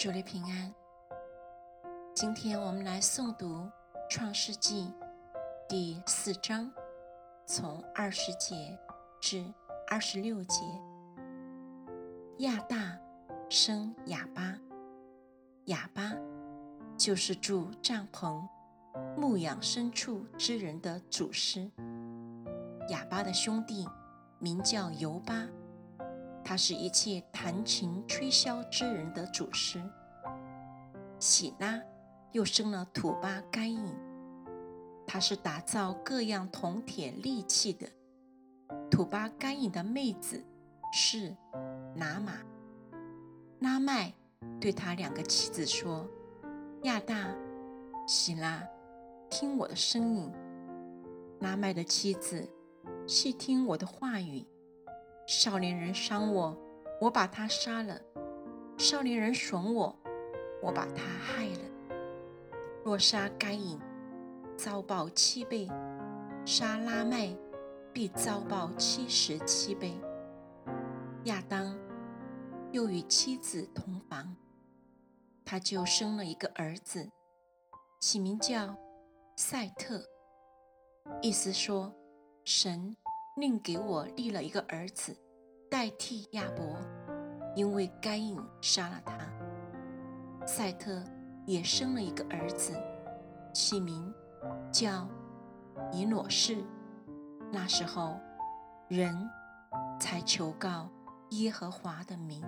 主内平安。今天我们来诵读《创世纪》第四章，从二十节至二十六节。亚大生哑巴，哑巴就是住帐篷、牧养牲畜之人的祖师。哑巴的兄弟名叫尤巴。他是一切弹琴吹箫之人的祖师。喜拉又生了土巴该隐，他是打造各样铜铁利器的。土巴该隐的妹子是拿玛。拉麦对他两个妻子说：“亚大、喜拉，听我的声音。”拉麦的妻子细听我的话语。少年人伤我，我把他杀了；少年人损我，我把他害了。若杀该隐，遭报七倍；杀拉麦，必遭报七十七倍。亚当又与妻子同房，他就生了一个儿子，起名叫赛特，意思说神。另给我立了一个儿子，代替亚伯，因为该隐杀了他。赛特也生了一个儿子，起名叫以诺士。那时候，人才求告耶和华的名。